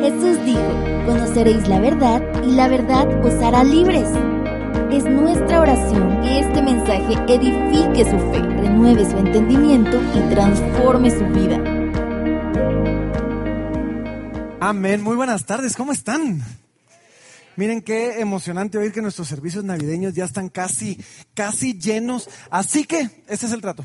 Jesús dijo, conoceréis la verdad y la verdad os hará libres. Es nuestra oración que este mensaje edifique su fe, renueve su entendimiento y transforme su vida. Amén. Muy buenas tardes. ¿Cómo están? Miren qué emocionante oír que nuestros servicios navideños ya están casi, casi llenos. Así que, este es el trato.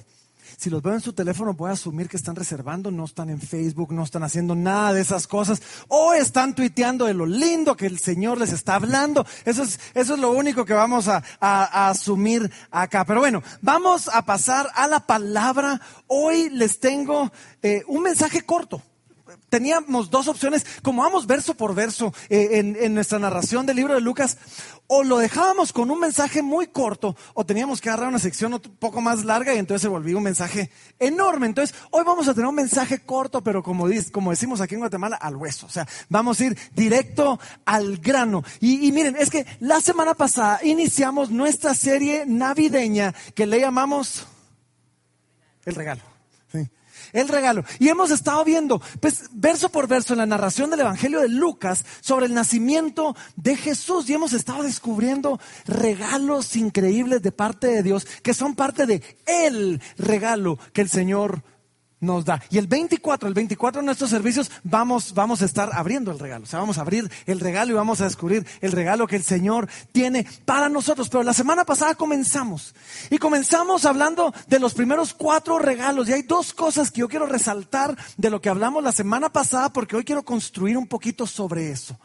Si los veo en su teléfono, voy a asumir que están reservando, no están en Facebook, no están haciendo nada de esas cosas, o están tuiteando de lo lindo que el Señor les está hablando. Eso es, eso es lo único que vamos a, a asumir acá. Pero bueno, vamos a pasar a la palabra. Hoy les tengo eh, un mensaje corto teníamos dos opciones, como vamos verso por verso eh, en, nuestra narración del libro de Lucas, o lo dejábamos con un mensaje muy corto, o teníamos que agarrar una sección un poco más larga y entonces se volvió un mensaje enorme. Entonces, hoy vamos a tener un mensaje corto, pero como, como decimos aquí en Guatemala, al hueso. O sea, vamos a ir directo al grano. Y miren, es que la semana pasada iniciamos nuestra serie navideña que le llamamos El Regalo el regalo. Y hemos estado viendo, pues, verso por verso en la narración del Evangelio de Lucas sobre el nacimiento de Jesús. Y hemos estado descubriendo regalos increíbles de parte de Dios que son parte de el regalo que el Señor nos da. Y el 24, el 24 de nuestros servicios vamos, vamos a estar abriendo el regalo. O sea, vamos a abrir el regalo y vamos a descubrir el regalo que el Señor tiene para nosotros. Pero la semana pasada comenzamos. Y comenzamos hablando de los primeros cuatro regalos. Y hay dos cosas que yo quiero resaltar de lo que hablamos la semana pasada porque hoy quiero construir un poquito sobre eso.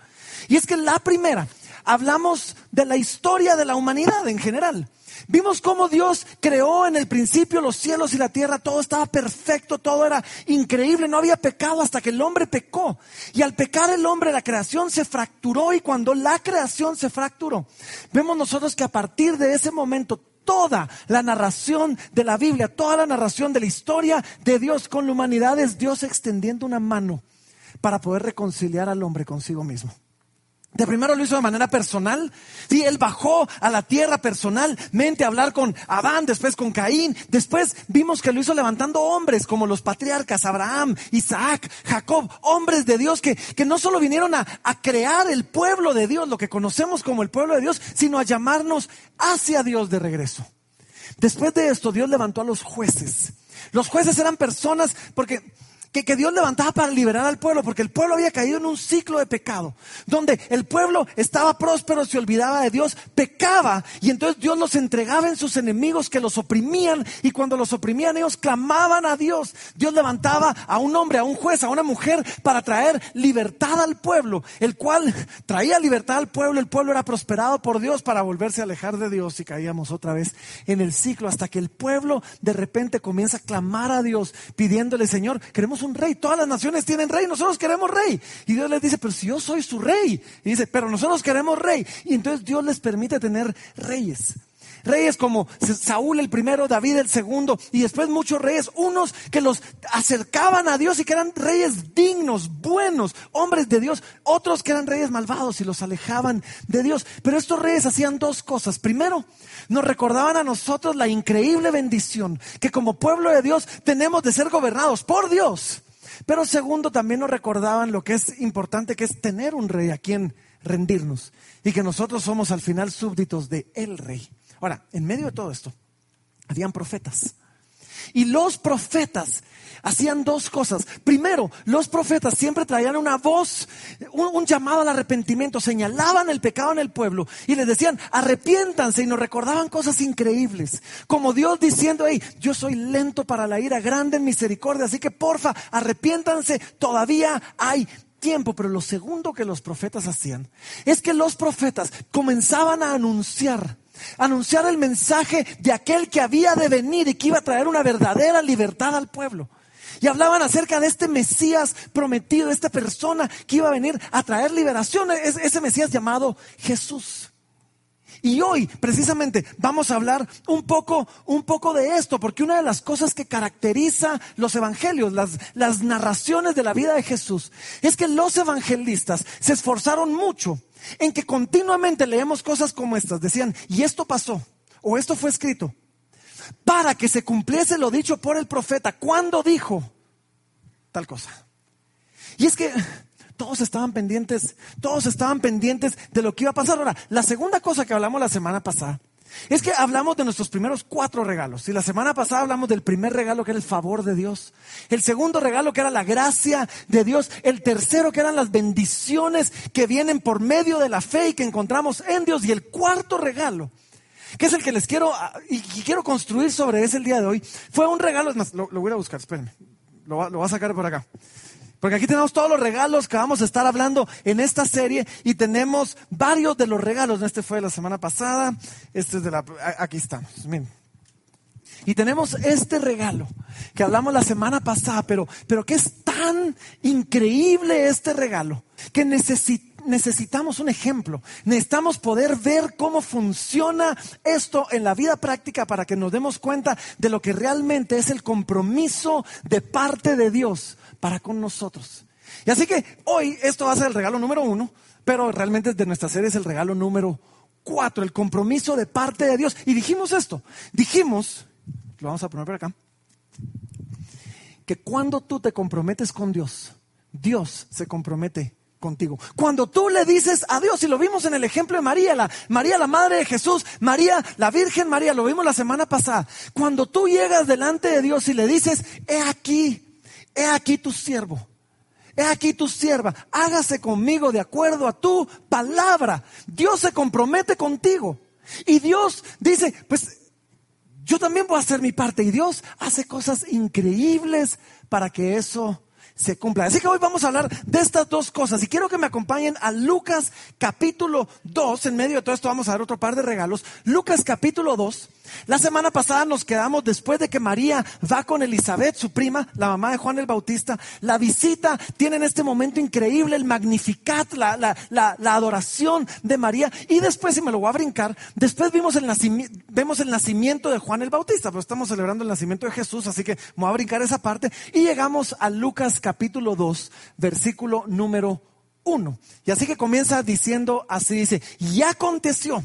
Y es que la primera, hablamos de la historia de la humanidad en general. Vimos cómo Dios creó en el principio los cielos y la tierra, todo estaba perfecto, todo era increíble, no había pecado hasta que el hombre pecó. Y al pecar el hombre, la creación se fracturó y cuando la creación se fracturó, vemos nosotros que a partir de ese momento toda la narración de la Biblia, toda la narración de la historia de Dios con la humanidad es Dios extendiendo una mano para poder reconciliar al hombre consigo mismo. De primero lo hizo de manera personal. Sí, él bajó a la tierra personalmente a hablar con Adán, después con Caín. Después vimos que lo hizo levantando hombres como los patriarcas, Abraham, Isaac, Jacob, hombres de Dios que, que no solo vinieron a, a crear el pueblo de Dios, lo que conocemos como el pueblo de Dios, sino a llamarnos hacia Dios de regreso. Después de esto, Dios levantó a los jueces. Los jueces eran personas, porque que, que, Dios levantaba para liberar al pueblo, porque el pueblo había caído en un ciclo de pecado, donde el pueblo estaba próspero, se olvidaba de Dios, pecaba, y entonces Dios los entregaba en sus enemigos que los oprimían, y cuando los oprimían ellos clamaban a Dios. Dios levantaba a un hombre, a un juez, a una mujer para traer libertad al pueblo, el cual traía libertad al pueblo, el pueblo era prosperado por Dios para volverse a alejar de Dios y caíamos otra vez en el ciclo, hasta que el pueblo de repente comienza a clamar a Dios, pidiéndole, Señor, queremos un rey. Todas las naciones tienen rey, nosotros queremos rey. Y Dios les dice, pero si yo soy su rey. Y dice, pero nosotros queremos rey. Y entonces Dios les permite tener reyes. Reyes como Saúl el primero, David el segundo, y después muchos reyes, unos que los acercaban a Dios y que eran reyes dignos, buenos, hombres de Dios, otros que eran reyes malvados y los alejaban de Dios. Pero estos reyes hacían dos cosas. Primero, nos recordaban a nosotros la increíble bendición que como pueblo de Dios tenemos de ser gobernados por Dios. Pero segundo, también nos recordaban lo que es importante, que es tener un rey a quien rendirnos y que nosotros somos al final súbditos de el rey. Ahora, en medio de todo esto, habían profetas. Y los profetas hacían dos cosas. Primero, los profetas siempre traían una voz, un, llamado al arrepentimiento, señalaban el pecado en el pueblo y les decían, arrepiéntanse y nos recordaban cosas increíbles. Como Dios diciendo, hey, yo soy lento para la ira, grande en misericordia, así que porfa, arrepiéntanse, todavía hay tiempo, pero lo segundo que los profetas hacían es que los profetas comenzaban a anunciar anunciar el mensaje de aquel que había de venir y que iba a traer una verdadera libertad al pueblo. Y hablaban acerca de este Mesías prometido, esta persona que iba a venir a traer liberación, ese Mesías llamado Jesús. Y hoy, precisamente, vamos a hablar un poco, un poco de esto, porque una de las cosas que caracteriza los evangelios, las, las narraciones de la vida de Jesús, es que los evangelistas se esforzaron mucho en que continuamente leemos cosas como estas. Decían, y esto pasó, o esto fue escrito, para que se cumpliese lo dicho por el profeta. cuando dijo tal cosa? Y es que todos estaban pendientes, todos estaban pendientes de lo que iba a pasar. Ahora, la segunda cosa que hablamos la semana pasada es que hablamos de nuestros primeros cuatro regalos. Y la semana pasada hablamos del primer regalo que era el favor de Dios. El segundo regalo que era la gracia de Dios. El tercero que eran las bendiciones que vienen por medio de la fe y que encontramos en Dios. Y el cuarto regalo, que es el que les quiero y quiero construir sobre ese el día de hoy, fue un regalo. Es más, lo, voy a buscar, espérenme. Lo, lo voy a sacar por acá. Porque aquí tenemos todos los regalos que vamos a estar hablando en esta serie y tenemos varios de los regalos. Este fue de la semana pasada, este es de la... Aquí estamos. Y tenemos este regalo que hablamos la semana pasada, pero, pero que es tan increíble este regalo que necesitamos un ejemplo. Necesitamos poder ver cómo funciona esto en la vida práctica para que nos demos cuenta de lo que realmente es el compromiso de parte de Dios para con nosotros. Y así que hoy esto va a ser el regalo número uno, pero realmente de nuestra serie es el regalo número cuatro, el compromiso de parte de Dios. Y dijimos esto, dijimos, lo vamos a poner por acá, que cuando tú te comprometes con Dios, Dios se compromete contigo. Cuando tú le dices a Dios, y lo vimos en el ejemplo de María, la, María la madre de Jesús, María, la Virgen María, lo vimos la semana pasada. Cuando tú llegas delante de Dios y le dices, he aquí, he aquí tu siervo, he aquí tu sierva, hágase conmigo de acuerdo a tu palabra. Dios se compromete contigo. Y Dios dice, pues yo también voy a hacer mi parte. Y Dios hace cosas increíbles para que eso se cumpla. Así que hoy vamos a hablar de estas dos cosas. Y quiero que me acompañen a Lucas capítulo 2. En medio de todo esto vamos a dar otro par de regalos. Lucas capítulo 2. La semana pasada nos quedamos después de que María va con Elizabeth, su prima, la mamá de Juan el Bautista. La visita tiene en este momento increíble el magnificat, la, la, la, adoración de María. Y después, si me lo voy a brincar, después vimos el, vemos el nacimiento de Juan el Bautista, pero estamos celebrando el nacimiento de Jesús, así que me voy a brincar esa parte. Y llegamos a Lucas capítulo 2, versículo número 1. Y así que comienza diciendo así, dice, y aconteció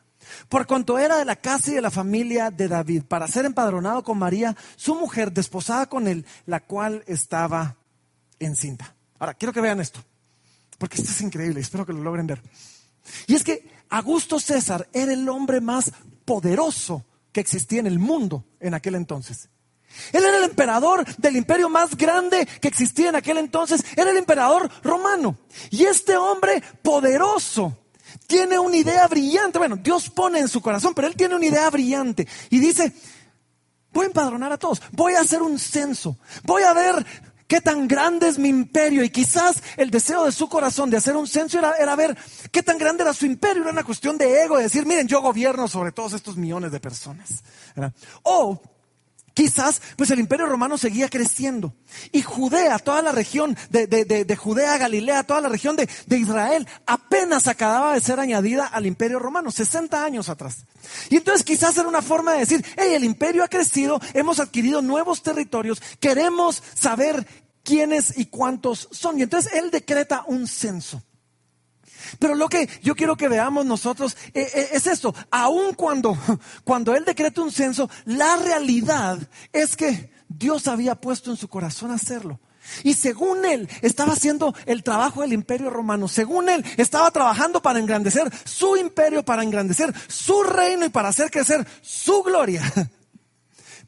por cuanto era de la casa y de la familia de David, para ser empadronado con María, su mujer, desposada con él, la cual estaba encinta. Ahora, quiero que vean esto, porque esto es increíble, espero que lo logren ver. Y es que Augusto César era el hombre más poderoso que existía en el mundo en aquel entonces. Él era el emperador del imperio más grande que existía en aquel entonces. Era el emperador romano. Y este hombre poderoso tiene una idea brillante. Bueno, Dios pone en su corazón, pero él tiene una idea brillante. Y dice, voy a empadronar a todos, voy a hacer un censo, voy a ver qué tan grande es mi imperio. Y quizás el deseo de su corazón de hacer un censo era, ver qué tan grande era su imperio. Era una cuestión de ego, de decir, miren, yo gobierno sobre todos estos millones de personas. O Quizás, pues el imperio romano seguía creciendo. Y Judea, toda la región de, de, Judea, Galilea, toda la región de, Israel, apenas acababa de ser añadida al imperio romano, 60 años atrás. Y entonces quizás era una forma de decir, hey, el imperio ha crecido, hemos adquirido nuevos territorios, queremos saber quiénes y cuántos son. Y entonces él decreta un censo. Pero lo que yo quiero que veamos nosotros eh, eh, es esto. Aun cuando, cuando Él decreta un censo, la realidad es que Dios había puesto en su corazón hacerlo. Y según él estaba haciendo el trabajo del imperio romano, según él estaba trabajando para engrandecer su imperio, para engrandecer su reino y para hacer crecer su gloria.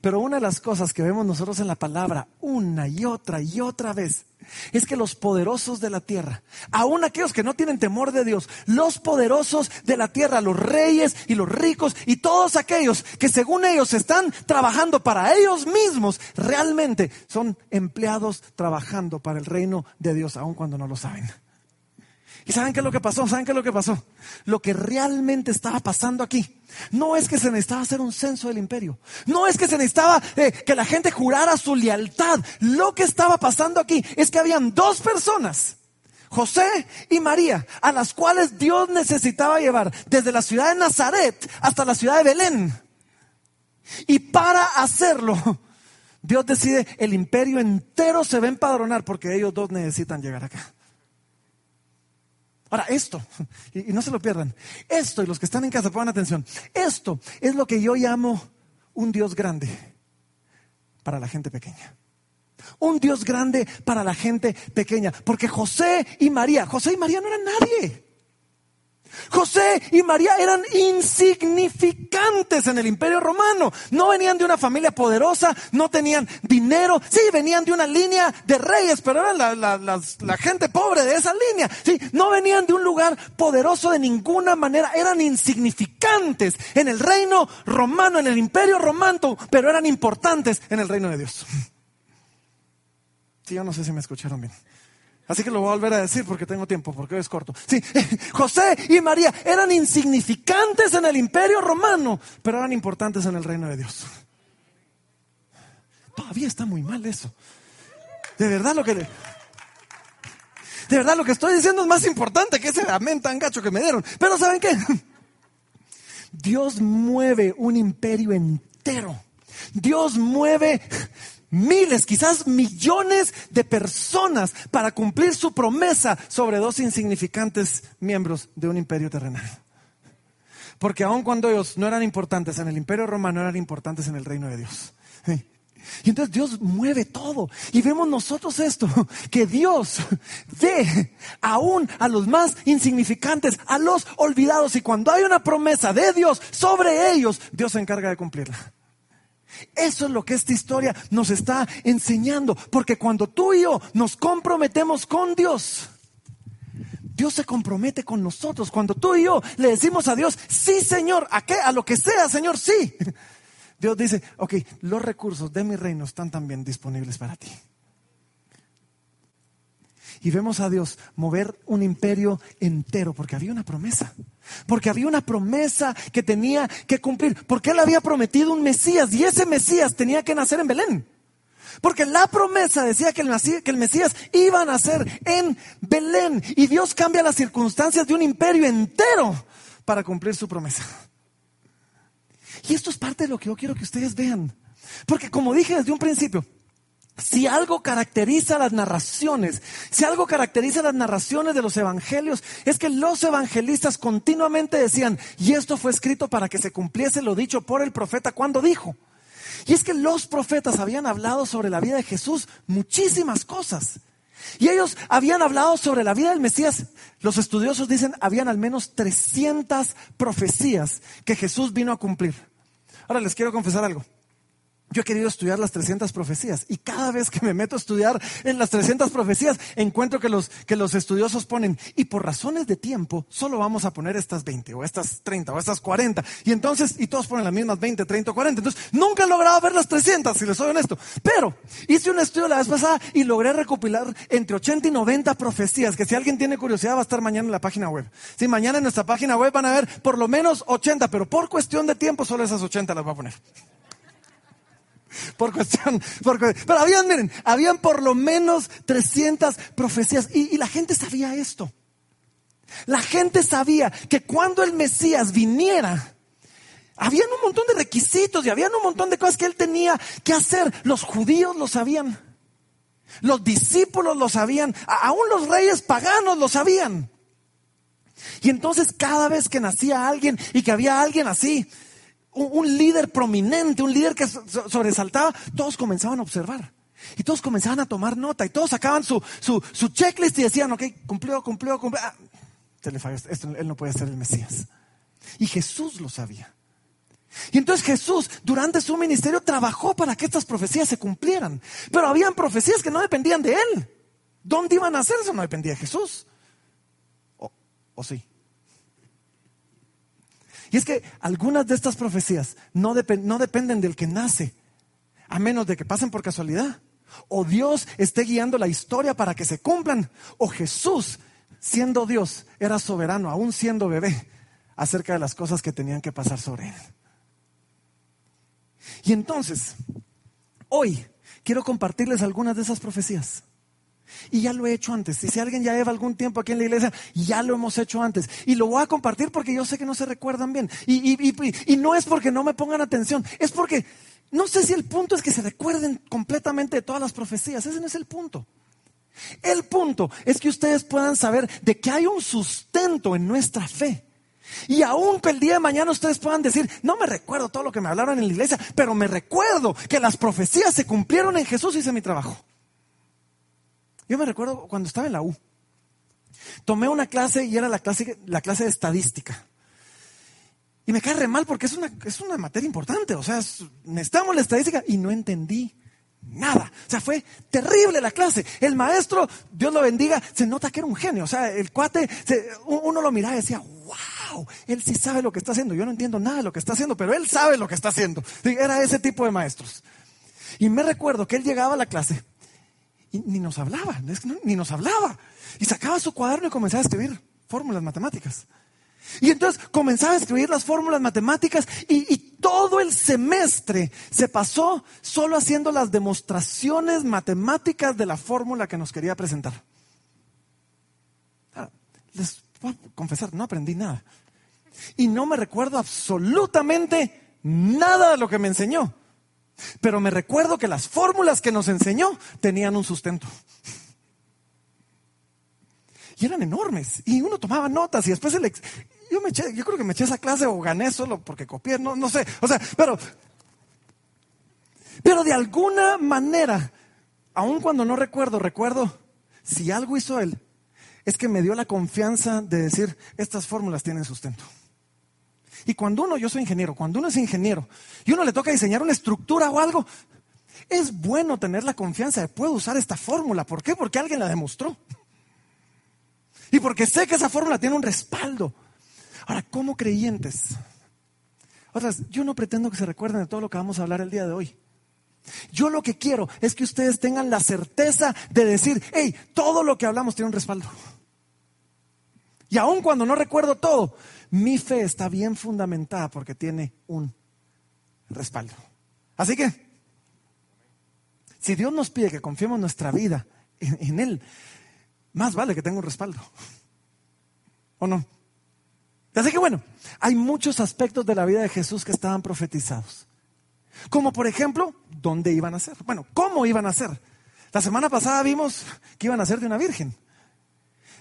Pero una de las cosas que vemos nosotros en la palabra una y otra y otra vez es que los poderosos de la tierra, aún aquellos que no tienen temor de Dios, los poderosos de la tierra, los reyes y los ricos y todos aquellos que según ellos están trabajando para ellos mismos, realmente son empleados trabajando para el reino de Dios, aun cuando no lo saben. ¿Y saben qué es lo que pasó? ¿Saben qué es lo que pasó? Lo que realmente estaba pasando aquí no es que se necesitaba hacer un censo del imperio. No es que se necesitaba eh, que la gente jurara su lealtad. Lo que estaba pasando aquí es que habían dos personas José y María, a las cuales Dios necesitaba llevar desde la ciudad de Nazaret hasta la ciudad de Belén. Y para hacerlo, Dios decide, el imperio entero se va a empadronar porque ellos dos necesitan llegar acá. Ahora, esto, y, no se lo pierdan, esto, y los que están en casa, pongan atención, esto es lo que yo llamo un Dios grande para la gente pequeña. Un Dios grande para la gente pequeña. Porque José y María, José y María no eran nadie. José y María eran insignificantes en el imperio romano. No venían de una familia poderosa, no tenían dinero. Sí, venían de una línea de reyes, pero eran la, gente pobre de esa línea. Sí, no venían de un lugar poderoso de ninguna manera. Eran insignificantes en el reino romano, en el imperio romano, pero eran importantes en el reino de Dios. Sí, yo no sé si me escucharon bien. Así que lo voy a volver a decir porque tengo tiempo, porque hoy es corto. Sí, José y María eran insignificantes en el imperio romano, pero eran importantes en el reino de Dios. Todavía está muy mal eso. De verdad lo que... De verdad lo que estoy diciendo es más importante que ese amén tan gacho que me dieron. Pero ¿saben qué? Dios mueve un imperio entero. Dios mueve miles, quizás millones de personas para cumplir su promesa sobre dos insignificantes miembros de un imperio terrenal. Porque aun cuando ellos no eran importantes en el imperio romano, eran importantes en el reino de Dios. Y entonces Dios mueve todo. Y vemos nosotros esto, que Dios ve aún a los más insignificantes, a los olvidados. Y cuando hay una promesa de Dios sobre ellos, Dios se encarga de cumplirla. Eso es lo que esta historia nos está enseñando, porque cuando tú y yo nos comprometemos con Dios, Dios se compromete con nosotros. Cuando tú y yo le decimos a Dios, sí Señor, ¿a qué? A lo que sea, Señor, sí. Dios dice, ok, los recursos de mi reino están también disponibles para ti y vemos a Dios mover un imperio entero, porque había una promesa, porque había una promesa que tenía que cumplir, porque Él había prometido un Mesías y ese Mesías tenía que nacer en Belén. Porque la promesa decía que el, Mesías iba a nacer en Belén y Dios cambia las circunstancias de un imperio entero para cumplir su promesa. Y esto es parte de lo que yo quiero que ustedes vean. Porque como dije desde un principio, si algo caracteriza las narraciones, si algo caracteriza las narraciones de los evangelios, es que los evangelistas continuamente decían, y esto fue escrito para que se cumpliese lo dicho por el profeta cuando dijo. Y es que los profetas habían hablado sobre la vida de Jesús muchísimas cosas. Y ellos habían hablado sobre la vida del Mesías. Los estudiosos dicen, habían al menos 300 profecías que Jesús vino a cumplir. Ahora les quiero confesar algo. Yo he querido estudiar las 300 profecías y cada vez que me meto a estudiar en las 300 profecías encuentro que los, que los estudiosos ponen, y por razones de tiempo solo vamos a poner estas 20 o estas 30 o estas 40. Y entonces, y todos ponen las mismas 20, 30 o 40. Entonces, nunca he logrado ver las 300, si les soy honesto. Pero hice un estudio la vez pasada y logré recopilar entre 80 y 90 profecías, que si alguien tiene curiosidad va a estar mañana en la página web. Si mañana en nuestra página web van a ver por lo menos 80, pero por cuestión de tiempo solo esas 80 las voy a poner por cuestión, pero habían, miren, habían por lo menos 300 profecías y, la gente sabía esto. La gente sabía que cuando el Mesías viniera, habían un montón de requisitos y habían un montón de cosas que él tenía que hacer. Los judíos lo sabían. Los discípulos lo sabían. Aún los reyes paganos lo sabían. Y entonces cada vez que nacía alguien y que había alguien así, un, líder prominente, un líder que sobresaltaba, todos comenzaban a observar. Y todos comenzaban a tomar nota y todos sacaban su, su, su checklist y decían, ok, cumplió, cumplió, cumplió. Ah, esto, él no puede ser el Mesías. Y Jesús lo sabía. Y entonces Jesús durante su ministerio trabajó para que estas profecías se cumplieran. Pero habían profecías que no dependían de él. ¿Dónde iban a hacer eso? No dependía de Jesús. ¿O, o sí? Y es que algunas de estas profecías no, no dependen del que nace, a menos de que pasen por casualidad. O Dios esté guiando la historia para que se cumplan. O Jesús, siendo Dios, era soberano, aún siendo bebé, acerca de las cosas que tenían que pasar sobre él. Y entonces, hoy quiero compartirles algunas de esas profecías. Y ya lo he hecho antes. Y si alguien ya lleva algún tiempo aquí en la iglesia, ya lo hemos hecho antes. Y lo voy a compartir porque yo sé que no se recuerdan bien. Y, y no es porque no me pongan atención, es porque no sé si el punto es que se recuerden completamente de todas las profecías. Ese no es el punto. El punto es que ustedes puedan saber de que hay un sustento en nuestra fe. Y aún que el día de mañana ustedes puedan decir, no me recuerdo todo lo que me hablaron en la iglesia, pero me recuerdo que las profecías se cumplieron en Jesús y hice mi trabajo. Yo me recuerdo cuando estaba en la U. Tomé una clase y era la clase, la clase de estadística. Y me cae re mal porque es una, es una materia importante. O sea, necesitamos la estadística y no entendí nada. O sea, fue terrible la clase. El maestro, Dios lo bendiga, se nota que era un genio. O sea, el cuate, uno lo miraba y decía, wow, él sí sabe lo que está haciendo. Yo no entiendo nada de lo que está haciendo, pero él sabe lo que está haciendo. Era ese tipo de maestros. Y me recuerdo que él llegaba a la clase y ni nos hablaba, ni nos hablaba. Y sacaba su cuaderno y comenzaba a escribir fórmulas matemáticas. Y entonces comenzaba a escribir las fórmulas matemáticas y, todo el semestre se pasó solo haciendo las demostraciones matemáticas de la fórmula que nos quería presentar. Les voy a confesar, no aprendí nada. Y no me recuerdo absolutamente nada de lo que me enseñó. Pero me recuerdo que las fórmulas que nos enseñó tenían un sustento. Y eran enormes. Y uno tomaba notas y después el, yo, me eché, yo creo que me eché esa clase o gané solo porque copié, no, no sé. O sea, pero, pero de alguna manera, aun cuando no recuerdo, recuerdo, si algo hizo él, es que me dio la confianza de decir, estas fórmulas tienen sustento. Y cuando uno, yo soy ingeniero, cuando uno es ingeniero y uno le toca diseñar una estructura o algo, es bueno tener la confianza de puedo usar esta fórmula. ¿Por qué? Porque alguien la demostró. Y porque sé que esa fórmula tiene un respaldo. Ahora, como creyentes, otras, yo no pretendo que se recuerden de todo lo que vamos a hablar el día de hoy. Yo lo que quiero es que ustedes tengan la certeza de decir, hey, todo lo que hablamos tiene un respaldo. Y aun cuando no recuerdo todo, mi fe está bien fundamentada porque tiene un respaldo. Así que, si Dios nos pide que confiemos nuestra vida en, Él, más vale que tenga un respaldo. ¿O no? Así que bueno, hay muchos aspectos de la vida de Jesús que estaban profetizados. Como por ejemplo, ¿dónde iban a ser? Bueno, ¿cómo iban a ser? La semana pasada vimos que iban a ser de una virgen.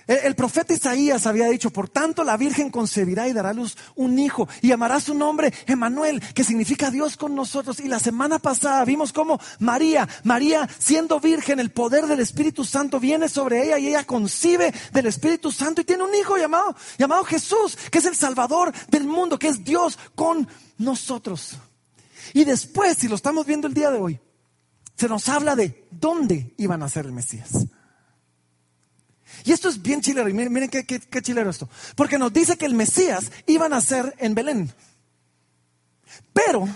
El, profeta Isaías había dicho, por tanto la Virgen concebirá y dará a luz un hijo y llamará su nombre Emanuel, que significa Dios con nosotros. Y la semana pasada vimos cómo María, María siendo virgen, el poder del Espíritu Santo viene sobre ella y ella concibe del Espíritu Santo y tiene un hijo llamado, llamado Jesús, que es el Salvador del mundo, que es Dios con nosotros. Y después, si lo estamos viendo el día de hoy, se nos habla de dónde iban a ser el Mesías. Y esto es bien chilero. Y miren, qué, chilero esto. Porque nos dice que el Mesías iba a nacer en Belén. Pero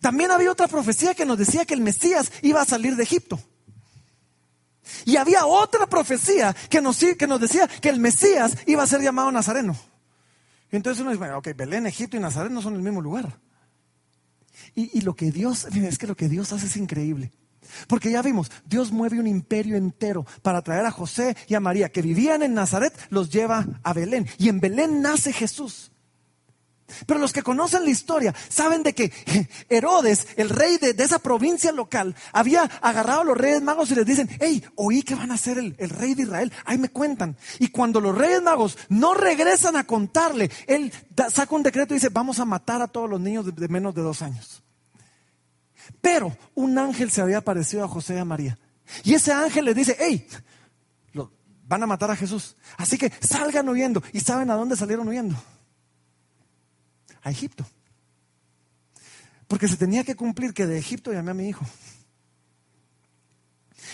también había otra profecía que nos decía que el Mesías iba a salir de Egipto. Y había otra profecía que nos, que nos decía que el Mesías iba a ser llamado Nazareno. Y entonces uno dice, ok, Belén, Egipto y Nazaret no son el mismo lugar. Y, y lo que Dios, es que lo que Dios hace es increíble. Porque ya vimos, Dios mueve un imperio entero para traer a José y a María, que vivían en Nazaret, los lleva a Belén. Y en Belén nace Jesús. Pero los que conocen la historia saben de que Herodes, el rey de, esa provincia local, había agarrado a los reyes magos y les dicen, hey, oí que van a ser el, rey de Israel. Ahí me cuentan. Y cuando los reyes magos no regresan a contarle, él saca un decreto y dice, vamos a matar a todos los niños de menos de dos años. Pero un ángel se había aparecido a José y a María. Y ese ángel les dice, hey, van a matar a Jesús. Así que salgan huyendo. ¿Y saben a dónde salieron huyendo? A Egipto. Porque se tenía que cumplir que de Egipto llamé a mi hijo.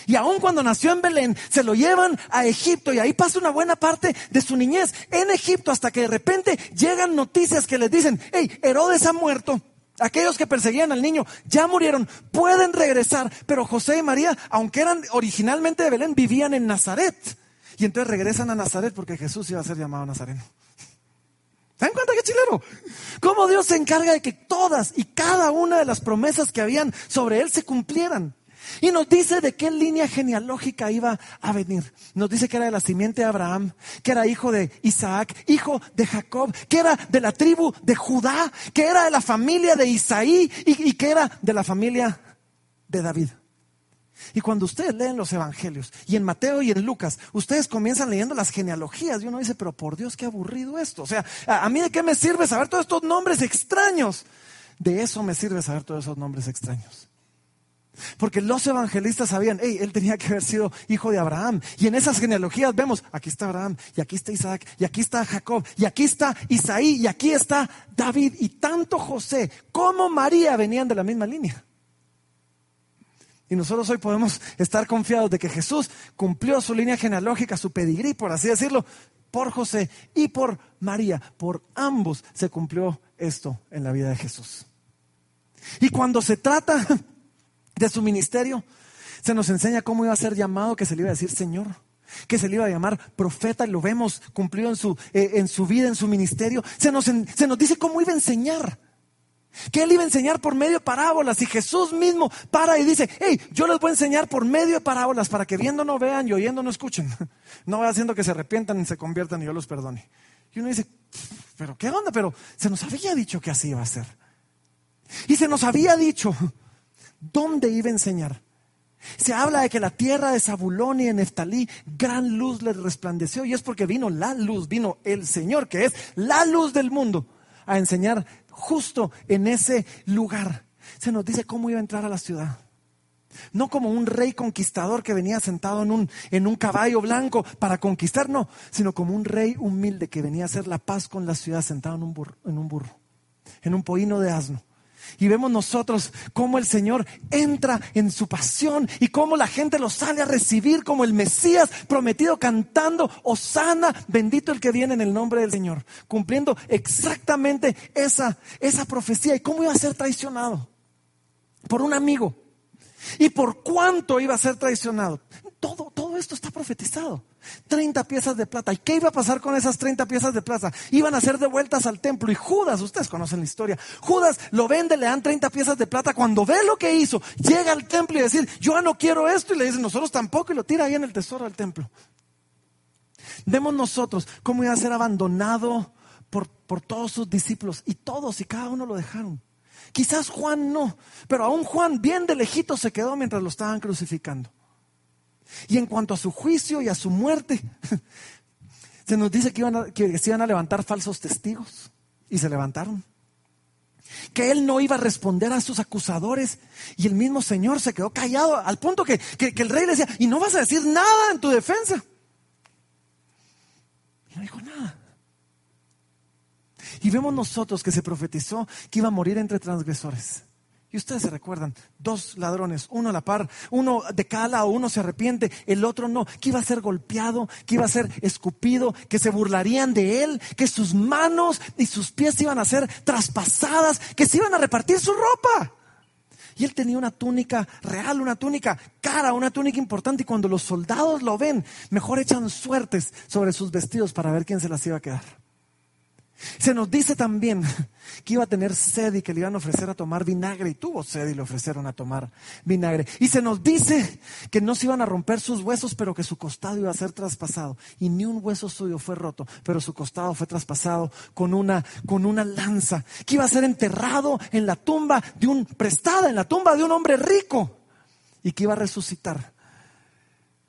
Y aun cuando nació en Belén, se lo llevan a Egipto y ahí pasa una buena parte de su niñez en Egipto hasta que de repente llegan noticias que les dicen, hey, Herodes ha muerto Aquellos que perseguían al niño ya murieron, pueden regresar, pero José y María, aunque eran originalmente de Belén, vivían en Nazaret. Y entonces regresan a Nazaret porque Jesús iba a ser llamado Nazareno. ¿Se dan cuenta qué chilero? Cómo Dios se encarga de que todas y cada una de las promesas que habían sobre él se cumplieran. Y nos dice de qué línea genealógica iba a venir. Nos dice que era de la simiente de Abraham, que era hijo de Isaac, hijo de Jacob, que era de la tribu de Judá, que era de la familia de Isaí y, que era de la familia de David. Y cuando ustedes leen los evangelios, y en Mateo y en Lucas, ustedes comienzan leyendo las genealogías, y uno dice, pero por Dios, qué aburrido esto. O sea, ¿a, mí de qué me sirve saber todos estos nombres extraños? De eso me sirve saber todos esos nombres extraños. Porque los evangelistas sabían, hey, él tenía que haber sido hijo de Abraham. Y en esas genealogías vemos, aquí está Abraham, y aquí está Isaac, y aquí está Jacob, y aquí está Isaí, y aquí está David. Y tanto José como María venían de la misma línea. Y nosotros hoy podemos estar confiados de que Jesús cumplió su línea genealógica, su pedigrí, por así decirlo, por José y por María. Por ambos se cumplió esto en la vida de Jesús. Y cuando se trata de su ministerio, se nos enseña cómo iba a ser llamado, que se le iba a decir Señor, que se le iba a llamar profeta, y lo vemos cumplido en su, eh, en su vida, en su ministerio. Se nos, se nos dice cómo iba a enseñar. Que él iba a enseñar por medio de parábolas y Jesús mismo para y dice, hey, yo les voy a enseñar por medio de parábolas para que viendo no vean y oyendo no escuchen. No voy haciendo que se arrepientan y se conviertan y yo los perdone. Y uno dice, pero ¿qué onda? Pero se nos había dicho que así iba a ser. Y se nos había dicho dónde iba a enseñar. Se habla de que la tierra de Zabulón y de Neftalí, gran luz les resplandeció. Y es porque vino la luz, vino el Señor, que es la luz del mundo, a enseñar justo en ese lugar. Se nos dice cómo iba a entrar a la ciudad. No como un rey conquistador que venía sentado en un, en un caballo blanco para conquistar, no, sino como un rey humilde que venía a hacer la paz con la ciudad sentado en un burro, en un, burro, en un pollino de asno. Y vemos nosotros cómo el Señor entra en su pasión y cómo la gente lo sale a recibir como el Mesías prometido cantando, Osana, bendito el que viene en el nombre del Señor, cumpliendo exactamente esa, esa profecía y cómo iba a ser traicionado por un amigo y por cuánto iba a ser traicionado. Todo, todo esto está profetizado. 30 piezas de plata. ¿Y qué iba a pasar con esas 30 piezas de plata? Iban a ser devueltas al templo. Y Judas, ustedes conocen la historia, Judas lo vende, le dan 30 piezas de plata. Cuando ve lo que hizo, llega al templo y dice, yo no quiero esto. Y le dicen, nosotros tampoco. Y lo tira ahí en el tesoro del templo. Vemos nosotros cómo iba a ser abandonado por, por todos sus discípulos. Y todos y cada uno lo dejaron. Quizás Juan no, pero aún Juan bien de lejito se quedó mientras lo estaban crucificando. Y en cuanto a su juicio y a su muerte, se nos dice que, iban que se iban a levantar falsos testigos y se levantaron. Que él no iba a responder a sus acusadores y el mismo Señor se quedó callado al punto que, que el rey le decía, y no vas a decir nada en tu defensa. Y no dijo nada. Y vemos nosotros que se profetizó que iba a morir entre transgresores. Y ustedes se recuerdan, dos ladrones, uno a la par, uno de cada lado, uno se arrepiente, el otro no, que iba a ser golpeado, que iba a ser escupido, que se burlarían de él, que sus manos y sus pies iban a ser traspasadas, que se iban a repartir su ropa. Y él tenía una túnica real, una túnica cara, una túnica importante. Y cuando los soldados lo ven, mejor echan suertes sobre sus vestidos para ver quién se las iba a quedar. Se nos dice también que iba a tener sed y que le iban a ofrecer a tomar vinagre y tuvo sed y le ofrecieron a tomar vinagre. Y se nos dice que no se iban a romper sus huesos, pero que su costado iba a ser traspasado. Y ni un hueso suyo fue roto, pero su costado fue traspasado con una, con una lanza, que iba a ser enterrado en la tumba de un, prestada en la tumba de un hombre rico y que iba a resucitar.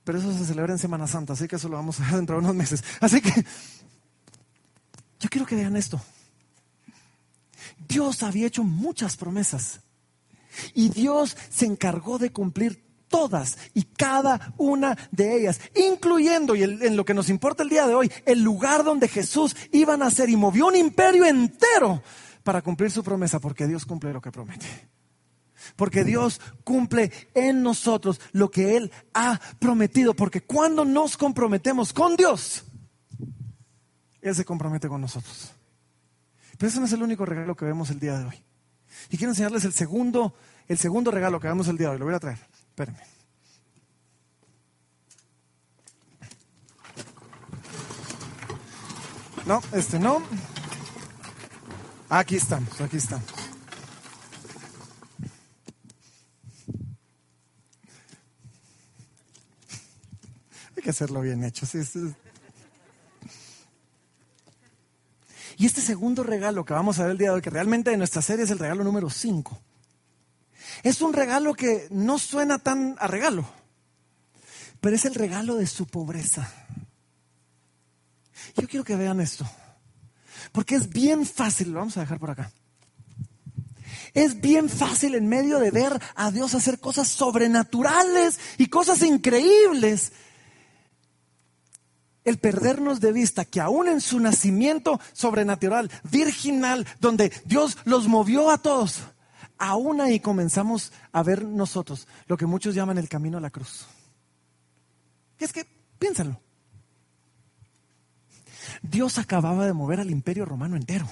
Pero eso se celebra en Semana Santa, así que eso lo vamos a ver dentro de unos meses. Así que yo quiero que vean esto. Dios había hecho muchas promesas y Dios se encargó de cumplir todas y cada una de ellas, incluyendo, y en lo que nos importa el día de hoy, el lugar donde Jesús iba a nacer y movió un imperio entero para cumplir su promesa, porque Dios cumple lo que promete. Porque Dios cumple en nosotros lo que Él ha prometido, porque cuando nos comprometemos con Dios, él se compromete con nosotros. Pero ese no es el único regalo que vemos el día de hoy. Y quiero enseñarles el segundo, el segundo regalo que vemos el día de hoy. Lo voy a traer. Espérenme. No, este no. Aquí estamos, aquí estamos. que hacerlo bien hecho. Y este segundo regalo que vamos a ver el día de hoy, que realmente de nuestra serie es el regalo número 5, es un regalo que no suena tan a regalo, pero es el regalo de su pobreza. Yo quiero que vean esto, porque es bien fácil, lo vamos a dejar por acá. Es bien fácil en medio de ver a Dios hacer cosas sobrenaturales y cosas increíbles. El perdernos de vista que aún en su nacimiento sobrenatural, virginal, donde Dios los movió a todos, aún ahí comenzamos a ver nosotros lo que muchos llaman el camino a la cruz. Es que, piénsalo. Dios acababa de mover al imperio romano entero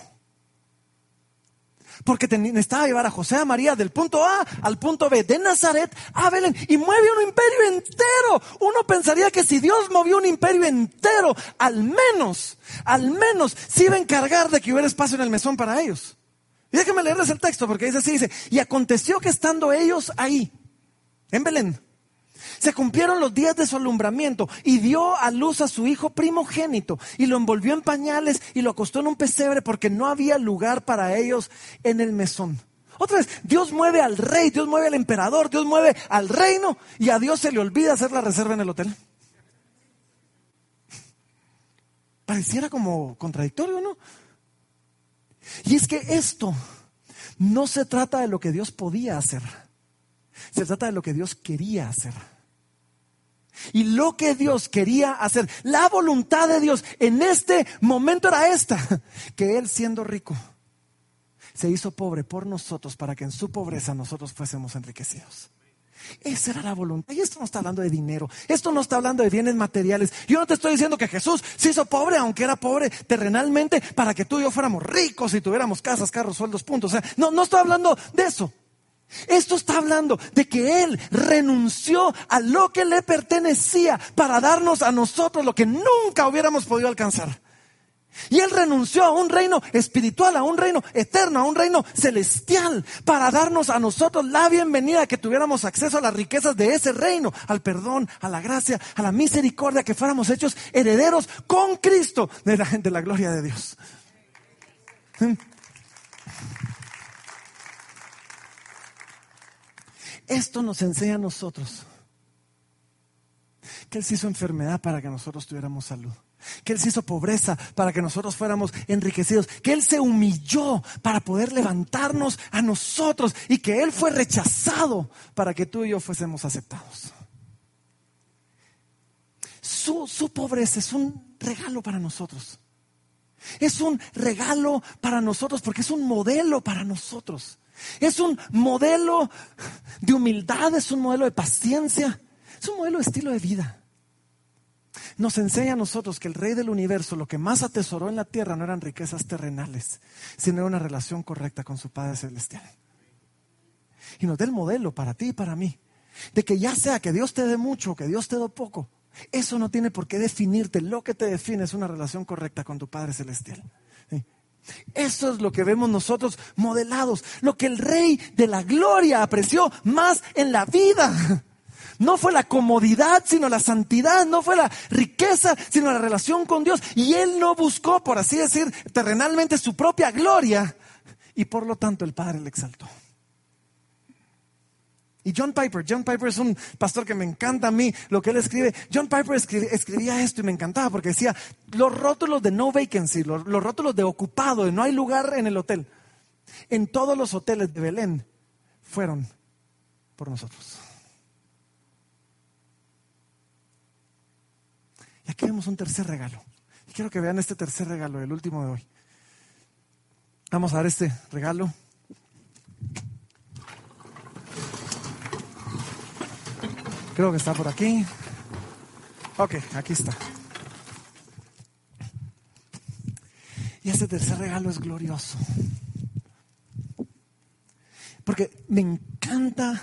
porque necesitaba llevar a José a María del punto A al punto B, de Nazaret a Belén, y mueve un imperio entero. Uno pensaría que si Dios movió un imperio entero, al menos, al menos, se iba a encargar de que hubiera espacio en el mesón para ellos. Y déjenme leerles el texto, porque dice así, dice, y aconteció que estando ellos ahí, en Belén, se cumplieron los días de su alumbramiento y dio a luz a su hijo primogénito y lo envolvió en pañales y lo acostó en un pesebre porque no había lugar para ellos en el mesón. Otra vez, Dios mueve al rey, Dios mueve al emperador, Dios mueve al reino y a Dios se le olvida hacer la reserva en el hotel. Pareciera como contradictorio, ¿no? Y es que esto no se trata de lo que Dios podía hacer, se trata de lo que Dios quería hacer. Y lo que Dios quería hacer, la voluntad de Dios en este momento era esta, que Él siendo rico, se hizo pobre por nosotros para que en su pobreza nosotros fuésemos enriquecidos. Esa era la voluntad. Y esto no está hablando de dinero. Esto no está hablando de bienes materiales. Yo no te estoy diciendo que Jesús se hizo pobre, aunque era pobre terrenalmente, para que tú y yo fuéramos ricos y tuviéramos casas, carros, sueldos, puntos. No, no estoy hablando de eso. Esto está hablando de que Él renunció a lo que le pertenecía para darnos a nosotros lo que nunca hubiéramos podido alcanzar. Y Él renunció a un reino espiritual, a un reino eterno, a un reino celestial, para darnos a nosotros la bienvenida, que tuviéramos acceso a las riquezas de ese reino, al perdón, a la gracia, a la misericordia, que fuéramos hechos herederos con Cristo de la, de la gloria de Dios. Esto nos enseña a nosotros que Él se hizo enfermedad para que nosotros tuviéramos salud. Que Él se hizo pobreza para que nosotros fuéramos enriquecidos. Que Él se humilló para poder levantarnos a nosotros. Y que Él fue rechazado para que tú y yo fuésemos aceptados. Su, su pobreza es un regalo para nosotros. Es un regalo para nosotros porque es un modelo para nosotros. Es un modelo de humildad, es un modelo de paciencia, es un modelo de estilo de vida. Nos enseña a nosotros que el rey del universo lo que más atesoró en la tierra no eran riquezas terrenales, sino una relación correcta con su Padre Celestial. Y nos da el modelo para ti y para mí, de que ya sea que Dios te dé mucho o que Dios te dé poco, eso no tiene por qué definirte. Lo que te define es una relación correcta con tu Padre Celestial. Eso es lo que vemos nosotros modelados, lo que el rey de la gloria apreció más en la vida. No fue la comodidad, sino la santidad, no fue la riqueza, sino la relación con Dios. Y él no buscó, por así decir, terrenalmente su propia gloria. Y por lo tanto el Padre le exaltó. Y John Piper, John Piper es un pastor que me encanta a mí lo que él escribe. John Piper escribía esto y me encantaba porque decía, los rótulos de no vacancy, los, los rótulos de ocupado, de no hay lugar en el hotel, en todos los hoteles de Belén fueron por nosotros. Y aquí vemos un tercer regalo. Y quiero que vean este tercer regalo, el último de hoy. Vamos a dar este regalo. Creo que está por aquí. Ok, aquí está. Y este tercer regalo es glorioso. Porque me encanta.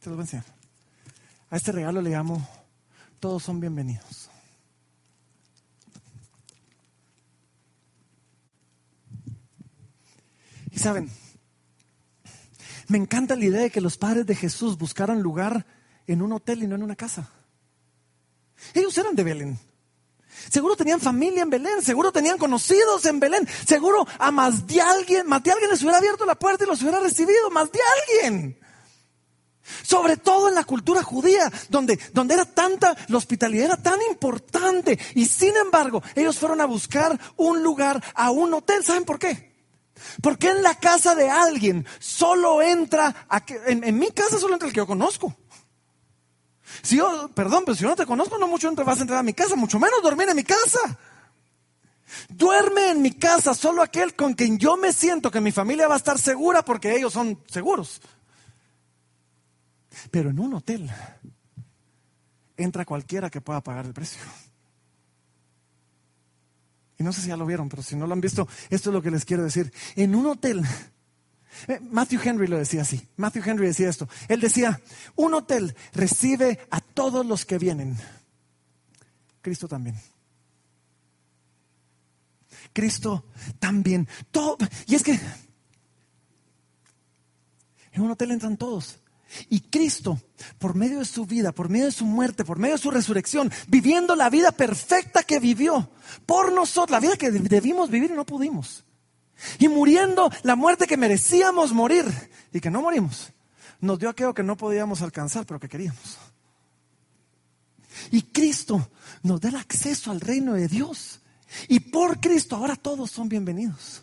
Te lo voy a enseñar. A este regalo le llamo Todos son bienvenidos. Y saben, me encanta la idea de que los padres de Jesús buscaran lugar en un hotel y no en una casa. Ellos eran de Belén. Seguro tenían familia en Belén, seguro tenían conocidos en Belén, seguro a más de alguien, más de alguien les hubiera abierto la puerta y los hubiera recibido, más de alguien. Sobre todo en la cultura judía, donde, donde era tanta, la hospitalidad era tan importante. Y sin embargo, ellos fueron a buscar un lugar, a un hotel. ¿Saben por qué? Porque en la casa de alguien solo entra, en, en mi casa solo entra el que yo conozco. Si yo, perdón, pero si yo no te conozco, no mucho vas a entrar a mi casa, mucho menos dormir en mi casa. Duerme en mi casa solo aquel con quien yo me siento que mi familia va a estar segura porque ellos son seguros. Pero en un hotel entra cualquiera que pueda pagar el precio. Y no sé si ya lo vieron, pero si no lo han visto, esto es lo que les quiero decir. En un hotel eh, Matthew Henry lo decía así. Matthew Henry decía esto. Él decía, un hotel recibe a todos los que vienen. Cristo también. Cristo también. Y es que en un hotel entran todos. Y Cristo, por medio de su vida, por medio de su muerte, por medio de su resurrección, viviendo la vida perfecta que vivió por nosotros, la vida que debimos vivir y no pudimos. Y muriendo la muerte que merecíamos morir y que no morimos, nos dio aquello que no podíamos alcanzar, pero que queríamos. Y Cristo nos da el acceso al reino de Dios. Y por Cristo ahora todos son bienvenidos.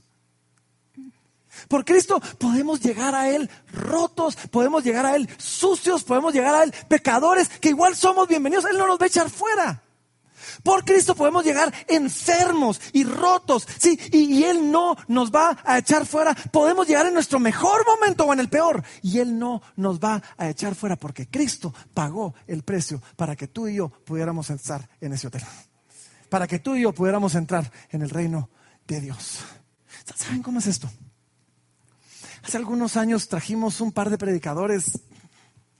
Por Cristo podemos llegar a Él rotos, podemos llegar a Él sucios, podemos llegar a Él pecadores, que igual somos bienvenidos. Él no nos va a echar fuera. Por Cristo podemos llegar enfermos y rotos, sí, y, Él no nos va a echar fuera. Podemos llegar en nuestro mejor momento o en el peor, y Él no nos va a echar fuera porque Cristo pagó el precio para que tú y yo pudiéramos estar en ese hotel, para que tú y yo pudiéramos entrar en el reino de Dios. ¿Saben cómo es esto? Hace algunos años trajimos un par de predicadores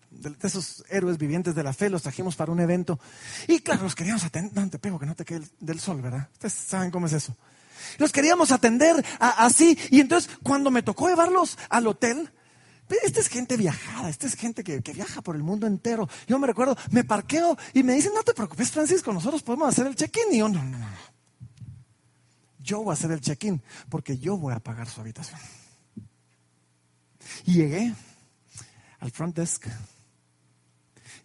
de esos héroes vivientes de la fe, los trajimos para un evento. Y claro, los queríamos atender. No te pego que no te quede del sol, ¿verdad? Ustedes saben cómo es eso. Los queríamos atender así. Y entonces, cuando me tocó llevarlos al hotel, esta es gente viajada, esta es gente que, que, viaja por el mundo entero. Yo me recuerdo, me parqueo y me dicen, no te preocupes, Francisco, nosotros podemos hacer el check-in. Y yo, no, no, no. Yo voy a hacer el check-in porque yo voy a pagar su habitación. Y llegué al front desk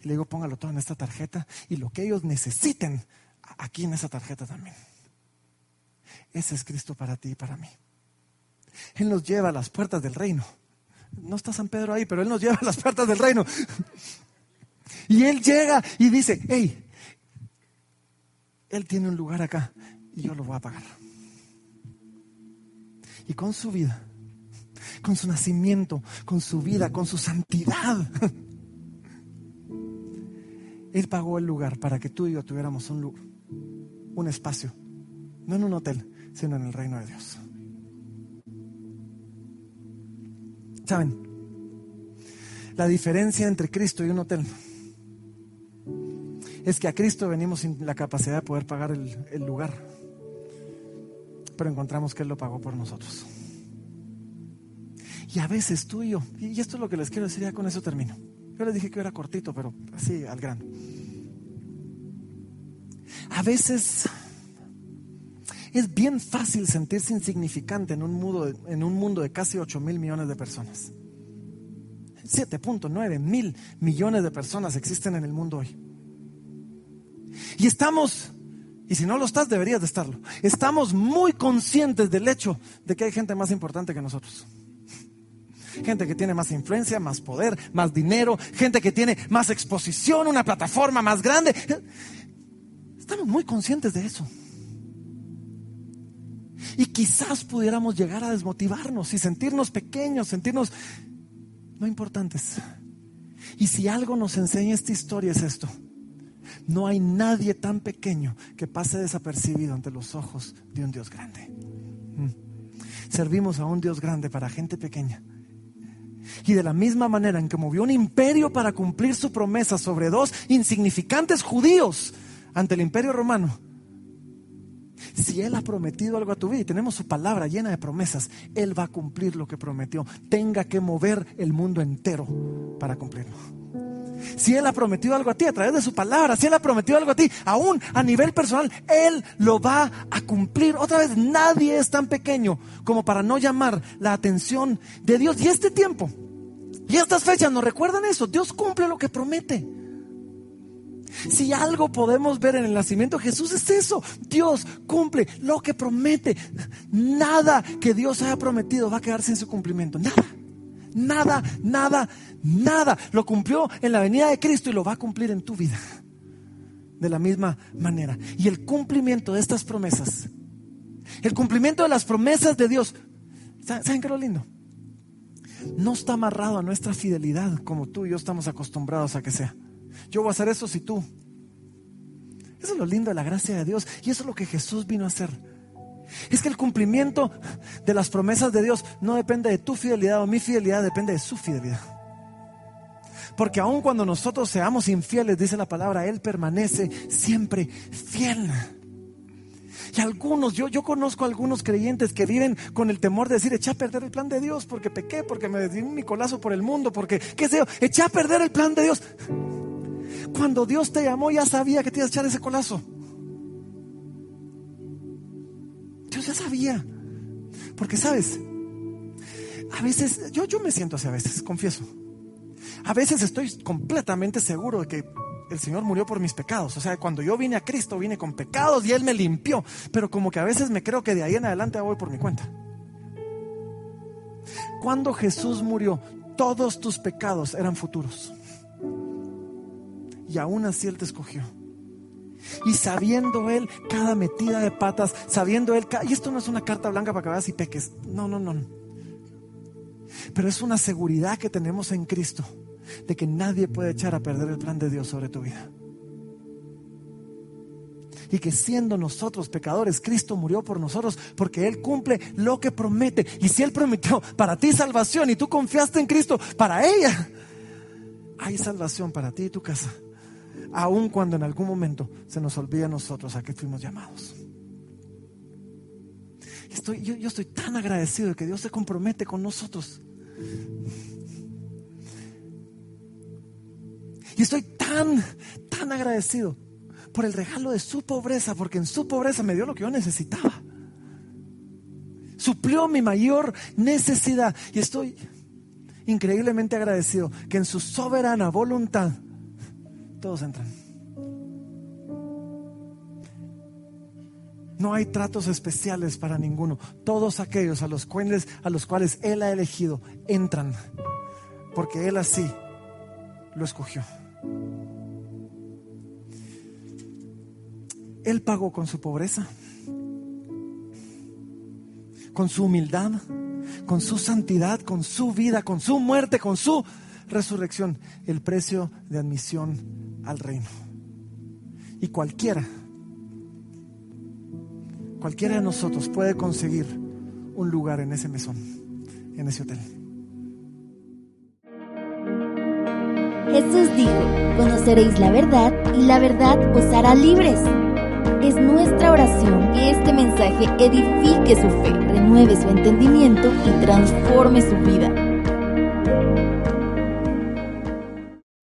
y le digo, póngalo todo en esta tarjeta y lo que ellos necesiten, aquí en esa tarjeta también. Ese es Cristo para ti y para mí. Él nos lleva a las puertas del reino. No está San Pedro ahí, pero Él nos lleva a las puertas del reino. Y Él llega y dice, hey, Él tiene un lugar acá y yo lo voy a pagar. Y con su vida, con su nacimiento, con su vida, con su santidad, Él pagó el lugar para que tú y yo tuviéramos un, un espacio, no en un hotel, sino en el reino de Dios. ¿Saben? La diferencia entre Cristo y un hotel es que a Cristo venimos sin la capacidad de poder pagar el, el lugar, pero encontramos que Él lo pagó por nosotros. Y a veces tú y yo, y esto es lo que les quiero decir, ya con eso termino. Yo les dije que era cortito, pero así al grano. A veces es bien fácil sentirse insignificante en un mundo de, en un mundo de casi 8 mil millones de personas. 7.9 mil millones de personas existen en el mundo hoy. Y estamos, y si no lo estás, deberías de estarlo. Estamos muy conscientes del hecho de que hay gente más importante que nosotros gente que tiene más influencia, más poder, más dinero, gente que tiene más exposición, una plataforma más grande. Estamos muy conscientes de eso. Y quizás pudiéramos llegar a desmotivarnos y sentirnos pequeños, sentirnos no importantes. Y si algo nos enseña esta historia es esto. No hay nadie tan pequeño que pase desapercibido ante los ojos de un Dios grande. Mm. Servimos a un Dios grande para gente pequeña y de la misma manera en que movió un imperio para cumplir su promesa sobre dos insignificantes judíos ante el imperio romano, si Él ha prometido algo a tu vida y tenemos su palabra llena de promesas, Él va a cumplir lo que prometió. Tenga que mover el mundo entero para cumplirlo. Si Él ha prometido algo a ti a través de su palabra, si Él ha prometido algo a ti, aún a nivel personal, Él lo va a cumplir. Otra vez, nadie es tan pequeño como para no llamar la atención de Dios. Y este tiempo, y estas fechas nos recuerdan eso. Dios cumple lo que promete. Si algo podemos ver en el nacimiento Jesús es eso. Dios cumple lo que promete. Nada que Dios haya prometido va a quedarse en su cumplimiento. Nada. Nada, nada, nada. Lo cumplió en la venida de Cristo y lo va a cumplir en tu vida. De la misma manera. Y el cumplimiento de estas promesas, el cumplimiento de las promesas de Dios, ¿saben qué es lo lindo? No está amarrado a nuestra fidelidad como tú y yo estamos acostumbrados a que sea. Yo voy a hacer eso si tú. Eso es lo lindo de la gracia de Dios y eso es lo que Jesús vino a hacer. Es que el cumplimiento de las promesas de Dios no depende de tu fidelidad o mi fidelidad, depende de su fidelidad. Porque aun cuando nosotros seamos infieles, dice la palabra, Él permanece siempre fiel. Y algunos, yo, yo conozco a algunos creyentes que viven con el temor de decir, eché a perder el plan de Dios porque pequé, porque me di un colazo por el mundo, porque, qué sé yo, eché a perder el plan de Dios. Cuando Dios te llamó ya sabía que te ibas a echar ese colazo. Ya sabía. Porque sabes, a veces, yo, yo me siento así a veces, confieso. A veces estoy completamente seguro de que el Señor murió por mis pecados. O sea, cuando yo vine a Cristo, vine con pecados y Él me limpió. Pero como que a veces me creo que de ahí en adelante voy por mi cuenta. Cuando Jesús murió, todos tus pecados eran futuros. Y aún así Él te escogió. Y sabiendo Él cada metida de patas, sabiendo Él, y esto no es una carta blanca para que vayas y peques. No, no, no. Pero es una seguridad que tenemos en Cristo de que nadie puede echar a perder el plan de Dios sobre tu vida. Y que siendo nosotros pecadores, Cristo murió por nosotros porque Él cumple lo que promete. Y si Él prometió para ti salvación y tú confiaste en Cristo, para ella hay salvación para ti y tu casa. Aun cuando en algún momento se nos olvida a nosotros a qué fuimos llamados. Yo, yo estoy tan agradecido de que Dios se compromete con nosotros. Y estoy tan, tan agradecido por el regalo de su pobreza, porque en su pobreza me dio lo que yo necesitaba. Suplió mi mayor necesidad. Y estoy increíblemente agradecido que en su soberana voluntad todos entran. No hay tratos especiales para ninguno. Todos aquellos a los cuales, a los cuales Él ha elegido entran. Porque Él así lo escogió. Él pagó con su pobreza, con su humildad, con su santidad, con su vida, con su muerte, con su resurrección, el precio de admisión al reino. Y cualquiera, cualquiera de nosotros puede conseguir un lugar en ese mesón, en ese hotel. Jesús dijo, conoceréis la verdad y la verdad os hará libres. Es nuestra oración que este mensaje edifique su fe, renueve su entendimiento y transforme su vida.